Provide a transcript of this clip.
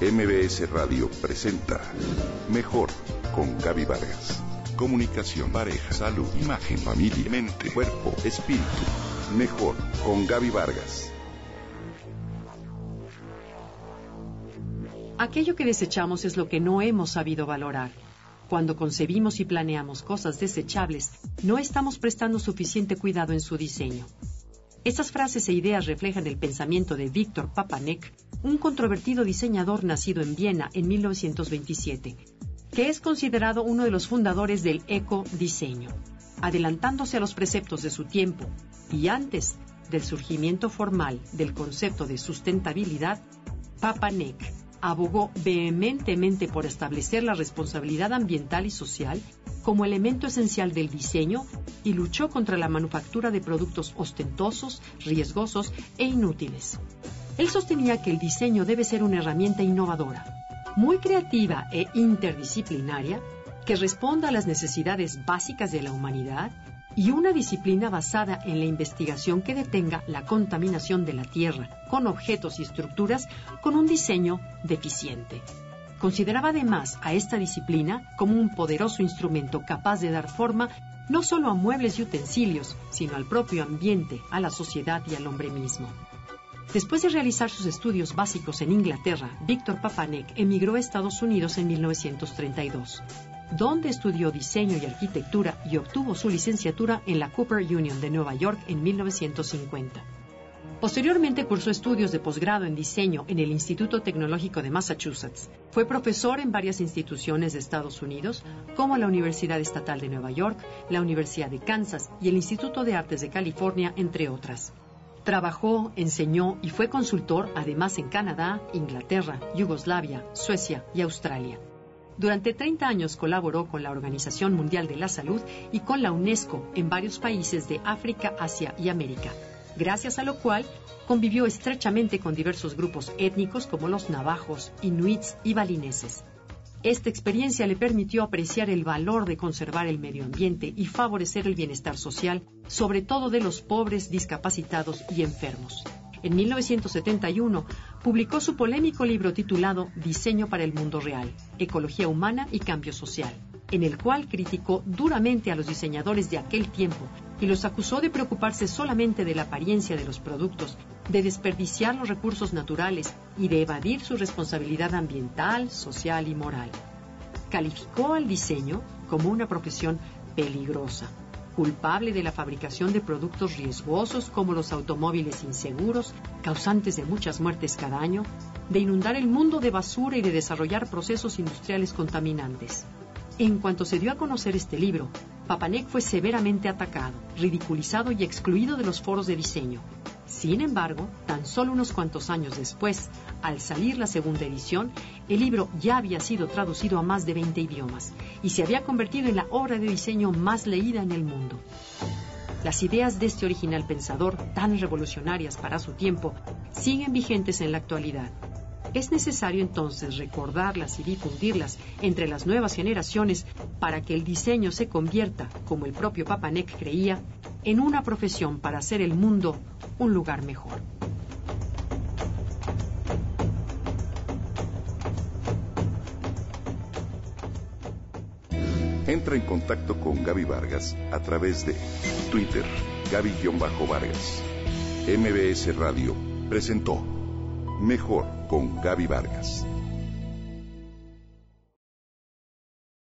MBS Radio presenta Mejor con Gaby Vargas. Comunicación, pareja, salud, imagen, familia, mente, cuerpo, espíritu. Mejor con Gaby Vargas. Aquello que desechamos es lo que no hemos sabido valorar. Cuando concebimos y planeamos cosas desechables, no estamos prestando suficiente cuidado en su diseño. Estas frases e ideas reflejan el pensamiento de Víctor Papanek, un controvertido diseñador nacido en Viena en 1927, que es considerado uno de los fundadores del ecodiseño, adelantándose a los preceptos de su tiempo y antes del surgimiento formal del concepto de sustentabilidad, Papanek abogó vehementemente por establecer la responsabilidad ambiental y social como elemento esencial del diseño y luchó contra la manufactura de productos ostentosos, riesgosos e inútiles. Él sostenía que el diseño debe ser una herramienta innovadora, muy creativa e interdisciplinaria, que responda a las necesidades básicas de la humanidad y una disciplina basada en la investigación que detenga la contaminación de la Tierra con objetos y estructuras con un diseño deficiente. Consideraba además a esta disciplina como un poderoso instrumento capaz de dar forma no solo a muebles y utensilios, sino al propio ambiente, a la sociedad y al hombre mismo. Después de realizar sus estudios básicos en Inglaterra, Víctor Papanek emigró a Estados Unidos en 1932 donde estudió diseño y arquitectura y obtuvo su licenciatura en la Cooper Union de Nueva York en 1950. Posteriormente cursó estudios de posgrado en diseño en el Instituto Tecnológico de Massachusetts. Fue profesor en varias instituciones de Estados Unidos, como la Universidad Estatal de Nueva York, la Universidad de Kansas y el Instituto de Artes de California, entre otras. Trabajó, enseñó y fue consultor además en Canadá, Inglaterra, Yugoslavia, Suecia y Australia. Durante 30 años colaboró con la Organización Mundial de la Salud y con la UNESCO en varios países de África, Asia y América, gracias a lo cual convivió estrechamente con diversos grupos étnicos como los navajos, inuits y balineses. Esta experiencia le permitió apreciar el valor de conservar el medio ambiente y favorecer el bienestar social, sobre todo de los pobres, discapacitados y enfermos en 1971, publicó su polémico libro titulado Diseño para el Mundo Real, Ecología Humana y Cambio Social, en el cual criticó duramente a los diseñadores de aquel tiempo y los acusó de preocuparse solamente de la apariencia de los productos, de desperdiciar los recursos naturales y de evadir su responsabilidad ambiental, social y moral. Calificó al diseño como una profesión peligrosa culpable de la fabricación de productos riesgosos como los automóviles inseguros, causantes de muchas muertes cada año, de inundar el mundo de basura y de desarrollar procesos industriales contaminantes. En cuanto se dio a conocer este libro, Papanek fue severamente atacado, ridiculizado y excluido de los foros de diseño. Sin embargo, tan solo unos cuantos años después, al salir la segunda edición, el libro ya había sido traducido a más de 20 idiomas y se había convertido en la obra de diseño más leída en el mundo. Las ideas de este original pensador, tan revolucionarias para su tiempo, siguen vigentes en la actualidad. Es necesario entonces recordarlas y difundirlas entre las nuevas generaciones para que el diseño se convierta, como el propio Papanek creía, en una profesión para hacer el mundo un lugar mejor. Entra en contacto con Gaby Vargas a través de Twitter, Gaby-Vargas. MBS Radio presentó Mejor con Gaby Vargas.